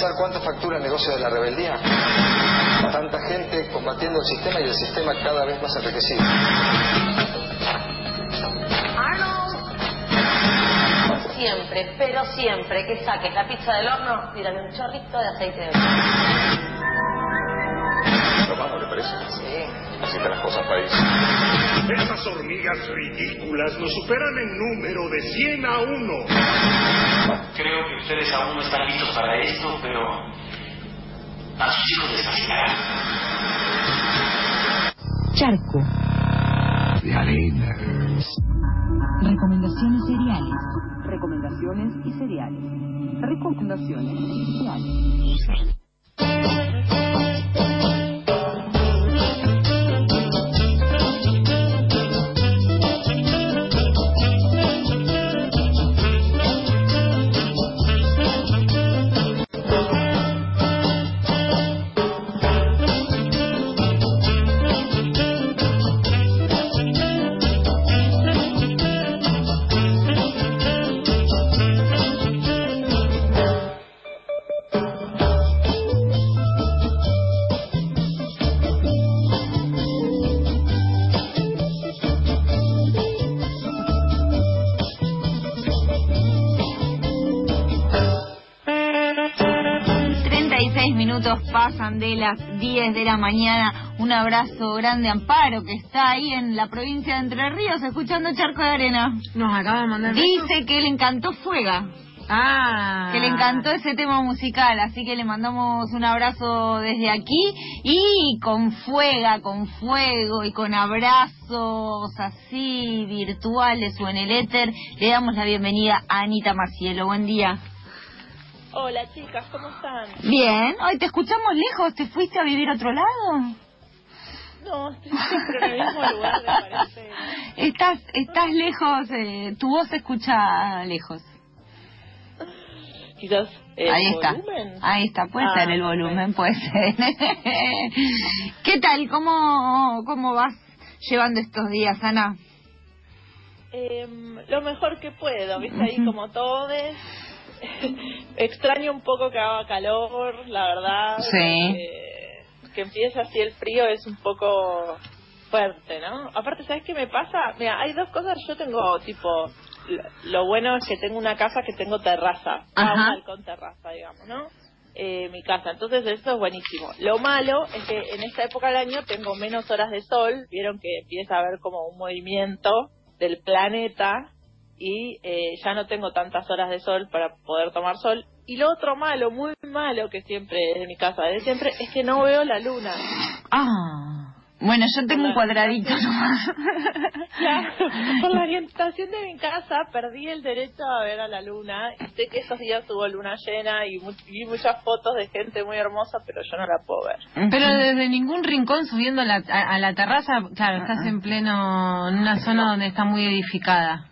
¿Sabe cuánto factura el negocio de la rebeldía? Tanta gente combatiendo el sistema y el sistema cada vez más enriquecido. Siempre, pero siempre que saques la pizza del horno, tírale un chorrito de aceite de oliva. ¿No le parece? Sí. Así que las cosas país. Esas hormigas ridículas nos superan en número de 100 a 1. Creo que ustedes aún no están listos para esto, pero a sus hijos les fascinará. Charco. De arena. Recomendaciones seriales. Recomendaciones y cereales. Recomendaciones y cereales. Minutos pasan de las 10 de la mañana. Un abrazo grande a Amparo, que está ahí en la provincia de Entre Ríos, escuchando Charco de Arena. Nos acaba de mandar Dice que le encantó Fuega. Ah. Que le encantó ese tema musical, así que le mandamos un abrazo desde aquí y con fuega, con fuego y con abrazos así virtuales o en el éter, le damos la bienvenida a Anita Macielo. Buen día. Hola chicas, ¿cómo están? Bien, hoy te escuchamos lejos, ¿te fuiste a vivir a otro lado? No, estoy siempre en el mismo lugar de cuarentena. Estás, estás lejos, eh, tu voz se escucha lejos. Quizás el Ahí está, volumen. ahí está, puede Ah, ser el volumen, puede ser. ¿Qué tal? ¿Cómo, ¿Cómo vas llevando estos días, Ana? Em, lo mejor que puedo, ¿viste? Ahí como todos. Extraño un poco que haga calor, la verdad. Sí. eh, que empiece así el frío es un poco fuerte, ¿no? Aparte, ¿sabes qué me pasa? Mira, hay dos cosas. Yo tengo, tipo, lo, bueno es que tengo una casa que tengo terraza. Ajá. balcón terraza, digamos, ¿no? Eh, mi casa. Entonces, eso es buenísimo. Lo malo es que en esta época del año tengo menos horas de sol. Vieron que empieza a haber como un movimiento del planeta y eh, ya no tengo tantas horas de sol para poder tomar sol. Y lo otro malo, muy malo que siempre es de mi casa, de siempre, es que no veo la luna. Ah, bueno, yo tengo un cuadradito nomás. Ya, por la orientación de mi casa perdí el derecho a ver a la luna. Y sé que esos días hubo luna llena y vi muchas fotos de gente muy hermosa, pero yo no la puedo ver. Pero desde ningún rincón subiendo a la, a, a la terraza, claro, estás en pleno, en una zona donde está muy edificada.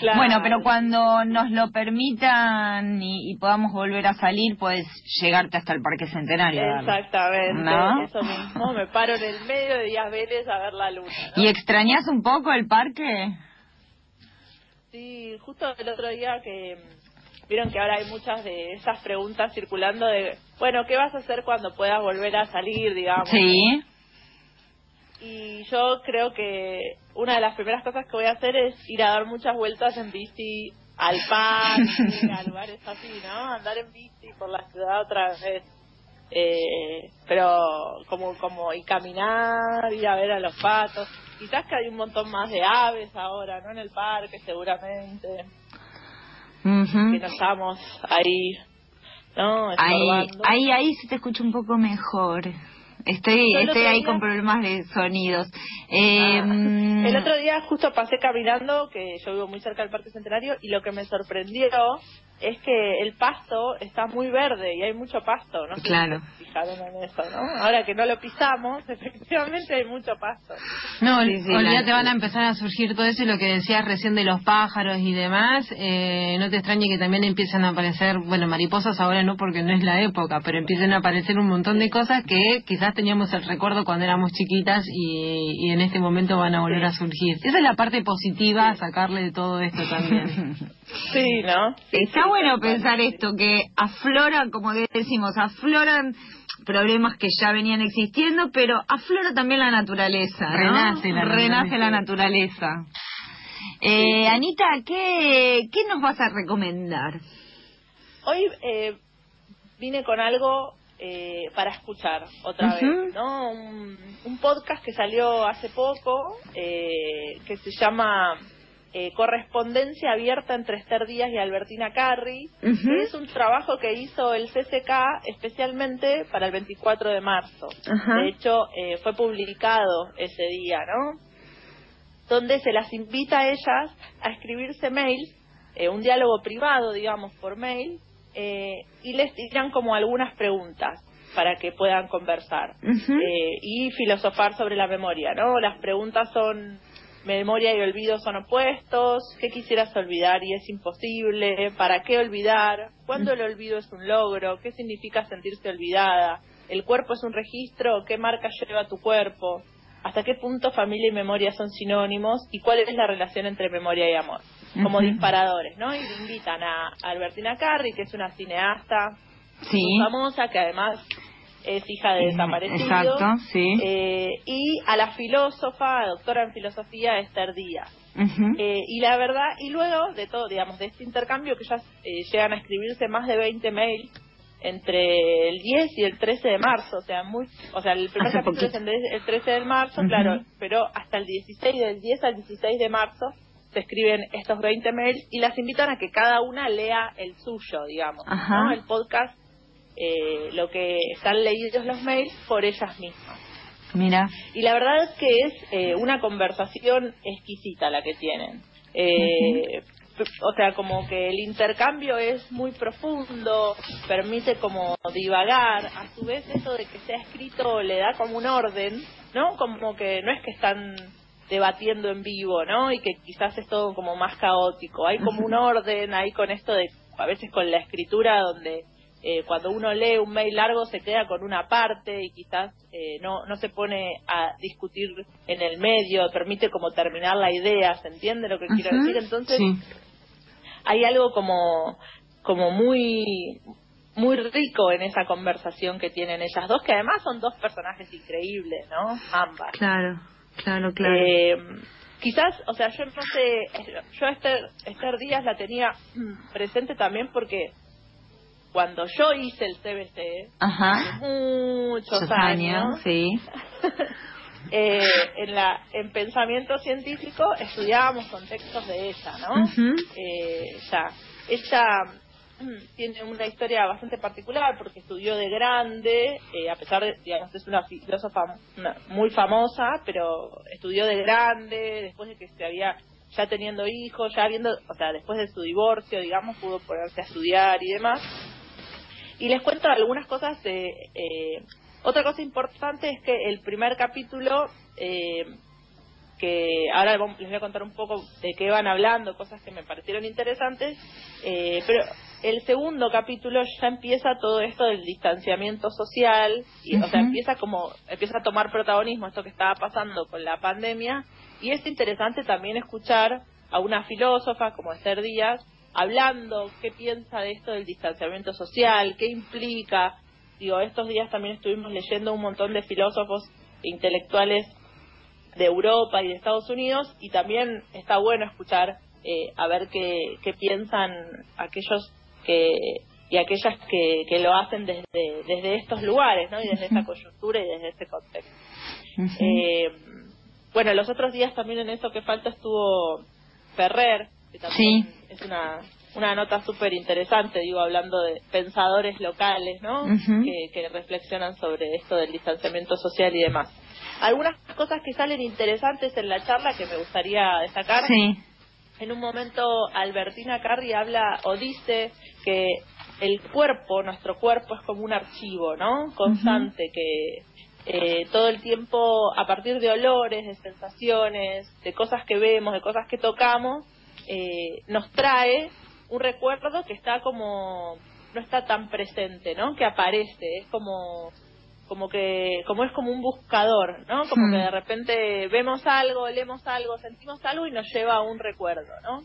Claro. Bueno, pero cuando nos lo permitan y, y podamos volver a salir, puedes llegarte hasta el Parque Centenario. Exactamente, ¿No? eso mismo. Me paro en el medio de Díaz Vélez a ver la luna. ¿no? ¿Y extrañas un poco el parque? Sí, justo el otro día que vieron que ahora hay muchas de esas preguntas circulando de, bueno, ¿qué vas a hacer cuando puedas volver a salir, digamos? Sí. Y yo creo que una de las primeras cosas que voy a hacer es ir a dar muchas vueltas en bici al parque, a lugares así, ¿no? Andar en bici por la ciudad otra vez. Eh, pero como como y caminar, ir a ver a los patos. Quizás que hay un montón más de aves ahora, ¿no? En el parque, seguramente. Que no estamos ahí, ¿no? Ahí, ahí, ahí se te escucha un poco mejor. Estoy, estoy ahí día- con problemas de sonidos. Eh, Ah. mm, El otro día justo pasé caminando, que yo vivo muy cerca del Parque Centenario, y lo que me sorprendió es que el pasto está muy verde y hay mucho pasto, ¿no? si Claro. fijaron en eso, ¿no? Ahora que no lo pisamos, efectivamente hay mucho pasto. No, Sí, sí, olvídate, la- van a empezar a surgir todo eso y lo que decías recién de los pájaros y demás. Eh, no te extrañe que también empiezan a aparecer, bueno, mariposas ahora no porque no es la época, pero empiezan a aparecer un montón de cosas que quizás teníamos el recuerdo cuando éramos chiquitas y, y en este momento van a volver a surgir. Esa es la parte positiva, sacarle de todo esto también. Sí, ¿no? Sí, Está sí. bueno pensar esto, que afloran, como decimos, afloran problemas que ya venían existiendo, pero aflora también la naturaleza, ¿no? Renace la Renace naturaleza. la naturaleza. Eh, Anita, ¿qué, ¿qué nos vas a recomendar? Hoy eh, vine con algo eh, para escuchar otra vez, ¿no? Un, un podcast que salió hace poco eh, que se llama eh, Correspondencia abierta entre Esther Díaz y Albertina Carri, que es un trabajo que hizo el CCK especialmente para el 24 de marzo. De hecho, eh, fue publicado ese día, ¿no? donde se las invita a ellas a escribirse mails, eh, un diálogo privado, digamos, por mail, eh, y les tiran como algunas preguntas para que puedan conversar eh, y filosofar sobre la memoria, ¿no? Las preguntas son memoria y olvido son opuestos, ¿qué quisieras olvidar y es imposible? ¿Para qué olvidar? ¿Cuándo el olvido es un logro? ¿Qué significa sentirse olvidada? ¿El cuerpo es un registro? ¿Qué marca lleva tu cuerpo? ¿Hasta qué punto familia y memoria son sinónimos? ¿Y cuál es la relación entre memoria y amor? Como disparadores, ¿no? Y le invitan a Albertina Carri, que es una cineasta Sí. muy famosa, que además es hija de desaparecidos. exacto, sí. Eh, y a la filósofa, doctora en filosofía, Esther Díaz. Eh, y la verdad, y luego de todo, digamos, de este intercambio que ya eh, llegan a escribirse más de 20 mails entre el 10 y el 13 de marzo, o sea, muy, o sea, el primer Hace capítulo es poquito. el, el 13 de marzo, claro, pero hasta el 16, del 10 al 16 de marzo se escriben estos 20 mails y las invitan a que cada una lea el suyo, digamos, Ajá. ¿no? El podcast, eh, lo que están leídos los mails por ellas mismas. Mira. Y la verdad es que es eh, una conversación exquisita la que tienen. Eh, O sea, como que el intercambio es muy profundo, permite como divagar, a su vez eso de que sea escrito le da como un orden, ¿no? Como que no es que están debatiendo en vivo, ¿no? Y que quizás es todo como más caótico. Hay como un orden ahí con esto de, a veces con la escritura donde eh, cuando uno lee un mail largo se queda con una parte y quizás eh, no, no se pone a discutir en el medio, permite como terminar la idea, ¿se entiende lo que quiero decir? Entonces Sí. hay algo como, como muy muy rico en esa conversación que tienen ellas dos, que además son dos personajes increíbles, ¿no? Ambas. Claro, claro, claro. Eh, quizás, o sea, yo no sé, yo a Esther, Esther Díaz la tenía presente también porque cuando yo hice el CBC, Ajá. muchos Muchos años, sí. eh, en, la, en pensamiento científico estudiábamos contextos de ella, ¿no? Ujú. eh, ya. Ella mm, tiene una historia bastante particular porque estudió de grande, eh, a pesar de, digamos, es una filósofa una- muy famosa, pero estudió de grande, después de que se había, ya teniendo hijos, ya habiendo, o sea, después de su divorcio, digamos, pudo ponerse a estudiar y demás. Y les cuento algunas cosas de... eh, otra cosa importante es que el primer capítulo, eh, que ahora les voy a contar un poco de qué van hablando, cosas que me parecieron interesantes, eh, pero el segundo capítulo ya empieza todo esto del distanciamiento social, y, o sea, empieza como, empieza a tomar protagonismo esto que estaba pasando con la pandemia, y es interesante también escuchar a una filósofa como Esther Díaz hablando qué piensa de esto del distanciamiento social, qué implica. Digo, estos días también estuvimos leyendo un montón de filósofos e intelectuales de Europa y de Estados Unidos y también está bueno escuchar eh, a ver qué, qué piensan aquellos que y aquellas que, que lo hacen desde, desde estos lugares, ¿no? Y desde esta coyuntura y desde este contexto. Eh, bueno, los otros días también en eso que falta estuvo Ferrer, que también Sí. es una, una nota súper interesante, digo, hablando de pensadores locales, ¿no? Que reflexionan sobre esto del distanciamiento social y demás. Algunas cosas que salen interesantes en la charla que me gustaría destacar. Sí. En un momento Albertina Carri habla o dice que el cuerpo, nuestro cuerpo es como un archivo, ¿no? Constante, que eh, todo el tiempo, a partir de olores, de sensaciones, de cosas que vemos, de cosas que tocamos, eh, nos trae un recuerdo que está como, no está tan presente, ¿no? Que aparece, es como como que como es como un buscador, ¿no? Como Hmm. que de repente vemos algo, leemos algo, sentimos algo y nos lleva a un recuerdo, ¿no?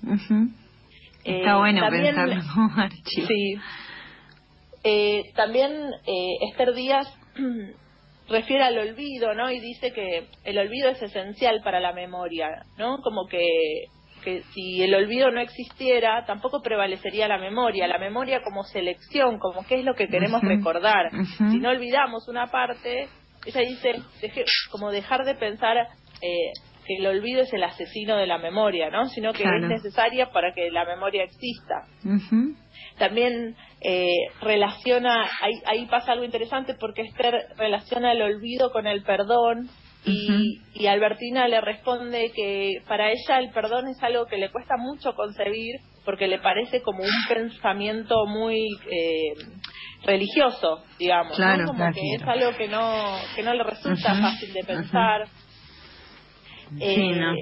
Está Eh, bueno también- pensarlo como archivo. Sí. Eh, también eh, Esther Díaz refiere al olvido, ¿no? Y dice que el olvido es esencial para la memoria, ¿no? Como que, que si el olvido no existiera, tampoco prevalecería la memoria. La memoria como selección, como qué es lo que queremos recordar. Si no olvidamos una parte, ella dice, deje- como dejar de pensar eh, que el olvido es el asesino de la memoria, ¿no? Sino que Claro. es necesaria para que la memoria exista Ujú. también eh, relaciona, ahí, ahí pasa algo interesante porque Esther relaciona el olvido con el perdón y, y Albertina le responde que para ella el perdón es algo que le cuesta mucho concebir porque le parece como un pensamiento muy eh, religioso, digamos, ¿no? Claro, como claro. que es algo que no, que no le resulta fácil de pensar. Sí, Eh, ¿no?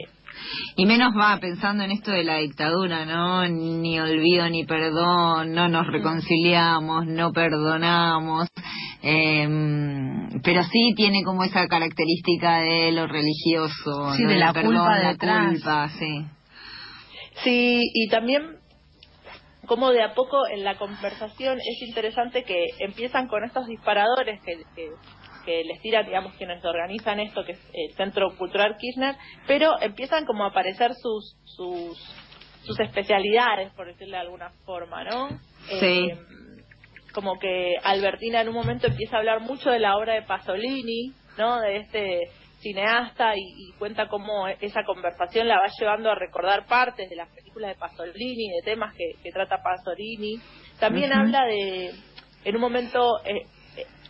Y menos va pensando en esto de la dictadura, ¿no? Ni olvido ni perdón, no nos reconciliamos, no perdonamos. eh, pero sí tiene como esa característica de lo religioso, Sí, de la perdón, culpa la detrás. culpa, sí. Sí, y también como de a poco en la conversación es interesante que empiezan con estos disparadores que, que, que les tiran, digamos, quienes organizan esto, que es el Centro Cultural Kirchner, pero empiezan como a aparecer sus, sus, sus especialidades, por decirlo de alguna forma, ¿no? Sí. Eh, como que Albertina en un momento empieza a hablar mucho de la obra de Pasolini, ¿no? De este cineasta y, y cuenta cómo esa conversación la va llevando a recordar partes de las películas de Pasolini, de temas que, que trata Pasolini. También habla de, en un momento, eh, eh,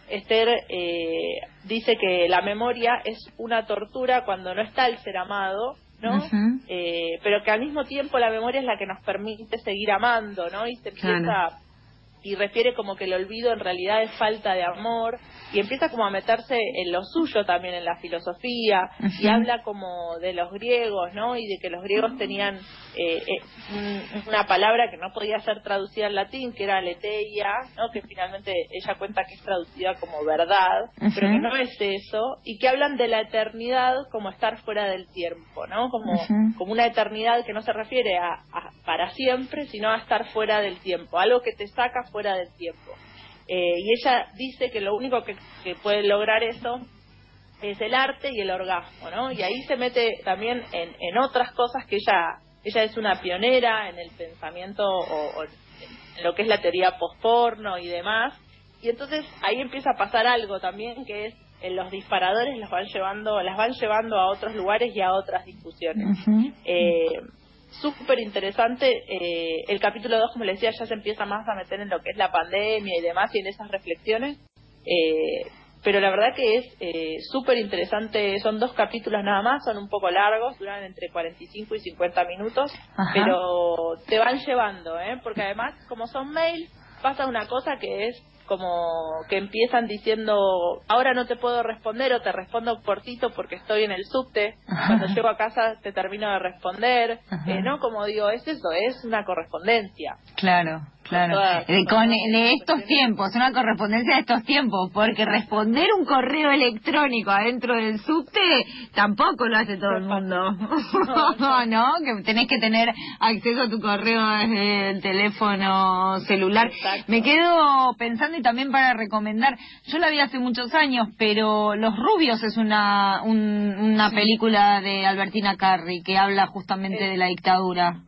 Esther eh, dice que la memoria es una tortura cuando no está el ser amado, ¿no? Eh, pero que al mismo tiempo la memoria es la que nos permite seguir amando, ¿no? Y se empieza Claro. Y refiere como que el olvido en realidad es falta de amor y empieza como a meterse en lo suyo también en la filosofía y habla como de los griegos, ¿no? Y de que los griegos tenían eh, eh, un- una palabra que no podía ser traducida al latín, que era aletheia, ¿no? Que finalmente ella cuenta que es traducida como verdad, pero que no es eso y que hablan de la eternidad como estar fuera del tiempo, ¿no? Como como una eternidad que no se refiere a, a para siempre, sino a estar fuera del tiempo, algo que te saca fuera del tiempo. Eh, y ella dice que lo único que, que puede lograr eso es el arte y el orgasmo, ¿no? Y ahí se mete también en, en otras cosas que ella, ella es una pionera en el pensamiento o, o en lo que es la teoría posporno y demás. Y entonces ahí empieza a pasar algo también que es en los disparadores las van llevando, las van llevando a otros lugares y a otras discusiones. Ujú. Eh, Súper interesante. Eh, el capítulo 2, como les decía, ya se empieza más a meter en lo que es la pandemia y demás y en esas reflexiones. Eh, pero la verdad que es eh, súper interesante. Son dos capítulos nada más, son un poco largos, duran entre 45 y 50 minutos, Ajá. pero te van llevando, ¿eh? porque además, como son mails, pasa una cosa que es como que empiezan diciendo, ahora no te puedo responder o te respondo cortito porque estoy en el subte, cuando llego a casa te termino de responder, eh, ¿no? Como digo, es eso, es una correspondencia. Claro, claro. todas- De, con de estos tiempos, una correspondencia de estos tiempos, porque responder un correo electrónico adentro del subte tampoco lo hace todo el mundo. No, ¿No? Que tenés que tener acceso a tu correo desde el teléfono celular. Exacto. Me quedo pensando y también para recomendar, yo la vi hace muchos años, pero Los Rubios es una, un- una película de Albertina Carri que habla justamente Eh, de la dictadura.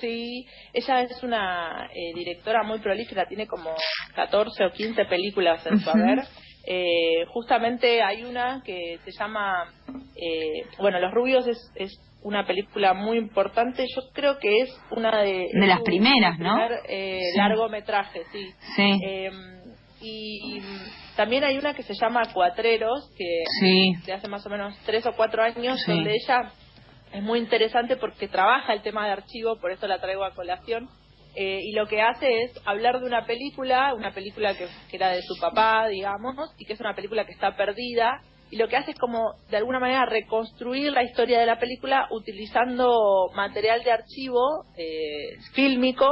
Sí, ella es una eh, directora muy prolífica, tiene como 14 o 15 películas en su haber. Eh, justamente hay una que se llama, eh, bueno, Los Rubios es, es una película muy importante, yo creo que es una de... De las primeras, ¿no? primer, eh, Sí. largometraje, sí. Sí. Eh, y también hay una que se llama Cuatreros, que Sí. de hace más o menos tres o cuatro años, Sí. donde ella es muy interesante porque trabaja el tema de archivo, por eso la traigo a colación. eh, y lo que hace es hablar de una película, una película que, era de su papá, digamos, y que es una película que está perdida. Y lo que hace es como, de alguna manera, reconstruir la historia de la película utilizando material de archivo eh, fílmico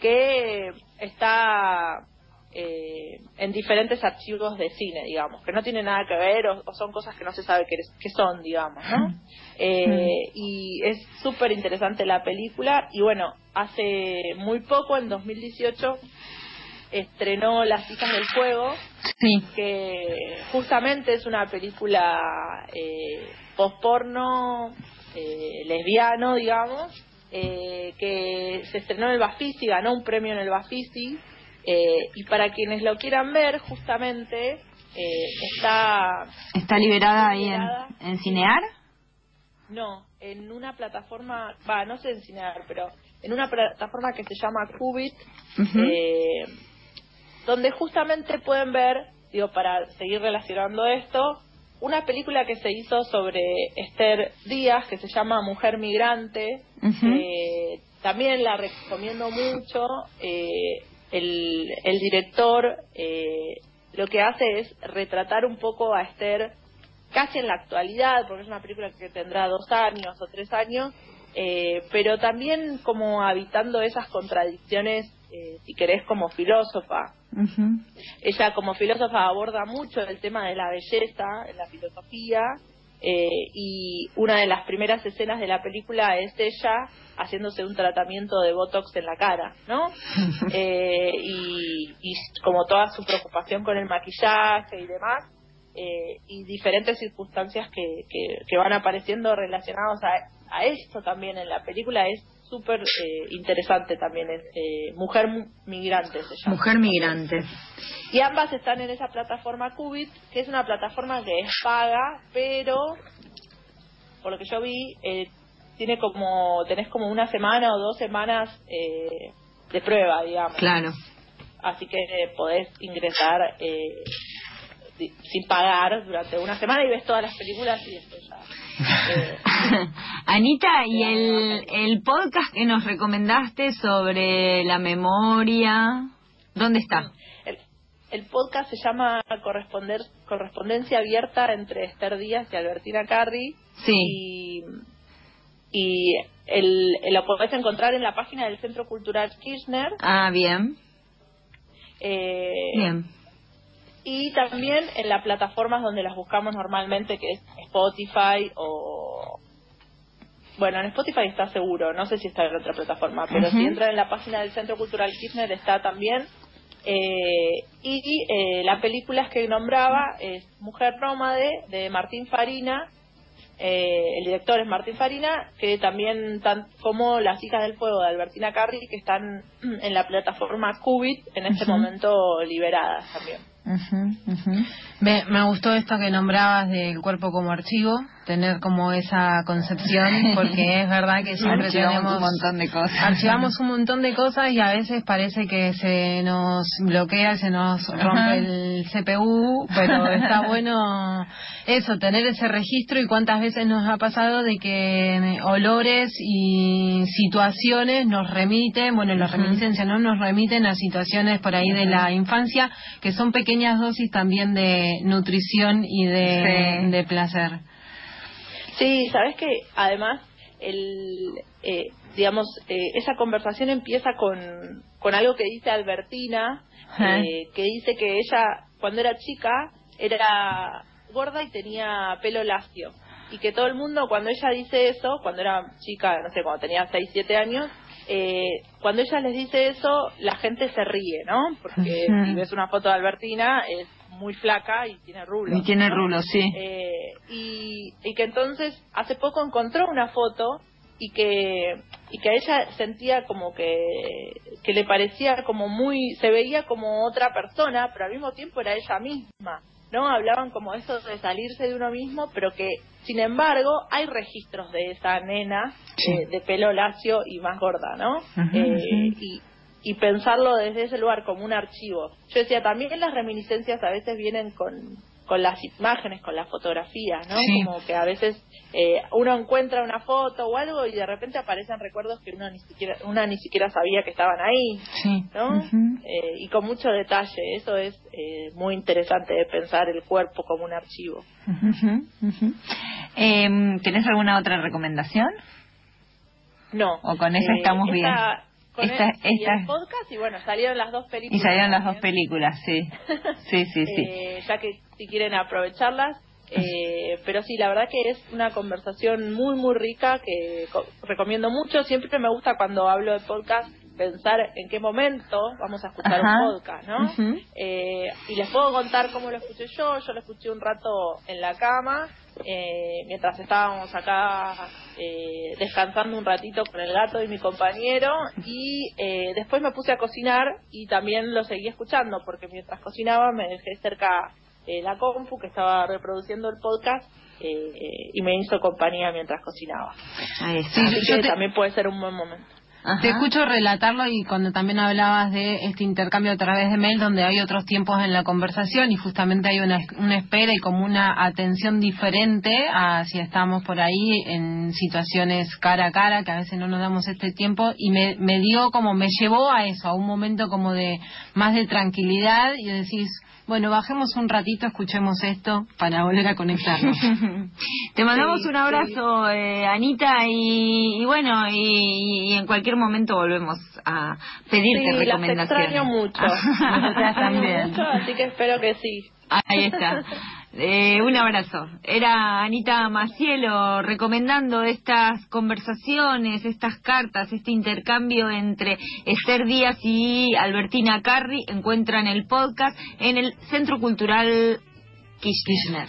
que está eh, en diferentes archivos de cine, digamos, que no tienen nada que ver o, o son cosas que no se sabe qué, qué son, digamos, ¿no? Eh, y es súper interesante la película y bueno, hace muy poco, en 2018, estrenó Las hijas del fuego, Sí. que justamente es una película eh, post-porno, eh, lesbiano, digamos, eh, que se estrenó en el Bafisi, ganó un premio en el Bafisi, eh, y para quienes lo quieran ver, justamente eh, está... ¿Está liberada ahí en, liberada. en Cinear? No, en una plataforma, va, no sé enseñar, pero en una plataforma que se llama Qubit, Ujú. eh, donde justamente pueden ver, digo, para seguir relacionando esto, una película que se hizo sobre Esther Díaz, que se llama Mujer Migrante, eh, también la recomiendo mucho. eh, el, el director eh, lo que hace es retratar un poco a Esther casi en la actualidad, porque es una película que tendrá dos años o tres años, eh, pero también como habitando esas contradicciones, eh, si querés, como filósofa. Ella como filósofa aborda mucho el tema de la belleza en la filosofía eh, y una de las primeras escenas de la película es ella haciéndose un tratamiento de botox en la cara, ¿no? Eh, y, y como toda su preocupación con el maquillaje y demás eh, y diferentes circunstancias que, que, que van apareciendo relacionados a, a esto también en la película es súper eh, interesante también es, eh, mujer Mu- migrante se llama Mujer migrante. y ambas están en esa plataforma Qubit, que es una plataforma que es paga, pero por lo que yo vi, eh, tiene como, tenés como una semana o dos semanas eh, de prueba, digamos. Claro. Así que eh, podés ingresar eh, sin pagar durante una semana y ves todas las películas y después ya. Eh, Anita, ¿y el, el podcast que nos recomendaste sobre la memoria? ¿Dónde está? El, el podcast se llama Corresponder, Correspondencia Abierta entre Esther Díaz y Albertina Carri. Sí. Y, y el, el- lo podés encontrar en la página del Centro Cultural Kirchner. Ah, bien. eh, Bien. Y también en las plataformas donde las buscamos normalmente, que es Spotify o... Bueno, en Spotify está seguro, no sé si está en otra plataforma, pero si entran en la página del Centro Cultural Kirchner está también. Eh, y eh, la película que nombraba es Mujer Nómade de Martín Farina. Eh, el director es Martín Farina, que también, tan, como Las hijas del fuego de Albertina Carri, que están en la plataforma Qubit en este momento liberadas también. Ujú, ujú. Me, me gustó esto que nombrabas del cuerpo como archivo, tener como esa concepción, porque es verdad que siempre Archivamos tenemos un montón de cosas. archivamos un montón de cosas y a veces parece que se nos bloquea, se nos Ajá. rompe el CPU, pero está bueno eso, tener ese registro y cuántas veces nos ha pasado de que olores y situaciones nos remiten, bueno, las reminiscencias no nos remiten a situaciones por ahí de la infancia que son pequeñas dosis también de nutrición y de, Sí. de placer. Sí, sabes que además el eh, digamos eh, esa conversación empieza con con algo que dice Albertina, eh, que dice que ella cuando era chica era gorda y tenía pelo lacio. Y que todo el mundo cuando ella dice eso, cuando era chica, no sé, cuando tenía 6, 7 años, eh, cuando ella les dice eso, la gente se ríe, ¿no? Porque si ves una foto de Albertina es muy flaca y tiene rulos. Y tiene ¿no? rulos, sí. Eh, y, y que entonces hace poco encontró una foto y que y que a ella sentía como que que le parecía como muy se veía como otra persona pero al mismo tiempo era ella misma no hablaban como eso de salirse de uno mismo pero que sin embargo hay registros de esa nena Sí. eh, de pelo lacio y más gorda no Eh, ujú. y y pensarlo desde ese lugar como un archivo. Yo decía, también las reminiscencias a veces vienen con, con las imágenes, con las fotografías, ¿no? Sí. Como que a veces eh, uno encuentra una foto o algo y de repente aparecen recuerdos que uno ni siquiera, una ni siquiera sabía que estaban ahí, Sí. ¿no? Eh, y con mucho detalle. Eso es eh, muy interesante de pensar el cuerpo como un archivo. Ujú, ujú. Em, ¿Tenés alguna otra recomendación? No. O con esa Eh, estamos bien. Con Esta- y el podcast y bueno, salieron las dos Y películas. salieron las dos películas, sí. Sí, sí, sí. Eh, ya que si quieren aprovecharlas. Eh, pero sí, la verdad que es una conversación muy, muy rica que co- recomiendo mucho. Siempre me gusta cuando hablo de podcast pensar en qué momento vamos a escuchar Ajá. un podcast, ¿no? Eh, y les puedo contar cómo lo escuché yo. Yo lo escuché un rato en la cama, eh, mientras estábamos acá eh, descansando un ratito con el gato y mi compañero. Y eh, después me puse a cocinar y también lo seguí escuchando, porque mientras cocinaba me dejé cerca eh, la compu que estaba reproduciendo el podcast. eh, y me hizo compañía mientras cocinaba. Ahí está. Así yo que te- también puede ser un buen momento. Ajá. Te escucho relatarlo y cuando también hablabas de este intercambio a través de mail donde hay otros tiempos en la conversación y justamente hay una, una espera y como una atención diferente a si estamos por ahí en situaciones cara a cara que a veces no nos damos este tiempo y me, me dio como me llevó a eso, a un momento como de más de tranquilidad y decís, bueno, bajemos un ratito, escuchemos esto para volver a conectarnos. Te mandamos Sí, un abrazo, eh, Anita, y, y bueno, y, y en cualquier momento volvemos a pedirte Sí, las recomendaciones. extraño mucho. Nosotras Las extraño también. mucho, así que espero que sí. Ahí está. Eh, un abrazo. Era Anita Macielo recomendando estas conversaciones, estas cartas, este intercambio entre Esther Díaz y Albertina Carri. Encuentran el podcast en el Centro Cultural Kirchner.